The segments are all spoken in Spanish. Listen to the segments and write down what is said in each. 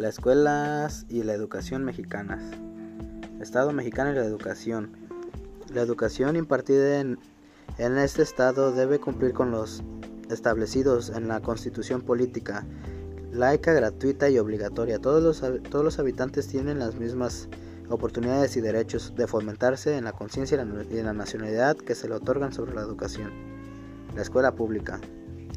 Las escuelas y la educación mexicanas. Estado mexicano y la educación. La educación impartida en, en este estado debe cumplir con los establecidos en la constitución política, laica, gratuita y obligatoria. Todos los, todos los habitantes tienen las mismas oportunidades y derechos de fomentarse en la conciencia y en la nacionalidad que se le otorgan sobre la educación. La escuela pública.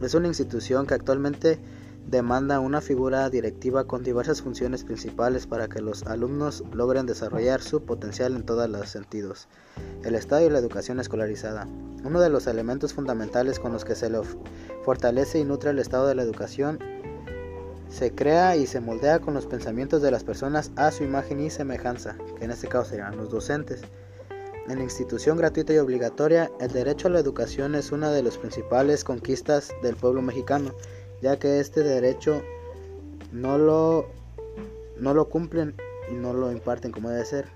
Es una institución que actualmente demanda una figura directiva con diversas funciones principales para que los alumnos logren desarrollar su potencial en todos los sentidos. El Estado y la educación escolarizada. Uno de los elementos fundamentales con los que se le fortalece y nutre el Estado de la educación se crea y se moldea con los pensamientos de las personas a su imagen y semejanza, que en este caso serían los docentes. En la institución gratuita y obligatoria, el derecho a la educación es una de las principales conquistas del pueblo mexicano ya que este derecho no lo, no lo cumplen y no lo imparten como debe ser.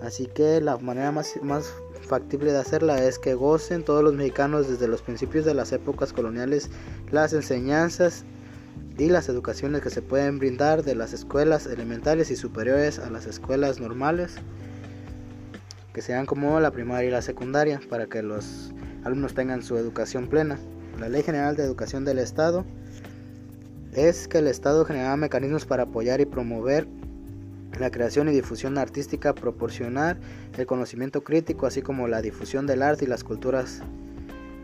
Así que la manera más, más factible de hacerla es que gocen todos los mexicanos desde los principios de las épocas coloniales las enseñanzas y las educaciones que se pueden brindar de las escuelas elementales y superiores a las escuelas normales, que sean como la primaria y la secundaria, para que los alumnos tengan su educación plena. La Ley General de Educación del Estado es que el Estado generará mecanismos para apoyar y promover la creación y difusión artística, proporcionar el conocimiento crítico, así como la difusión del arte y las culturas.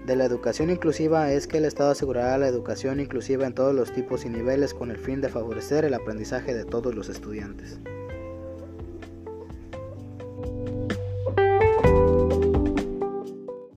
De la educación inclusiva es que el Estado asegurará la educación inclusiva en todos los tipos y niveles con el fin de favorecer el aprendizaje de todos los estudiantes.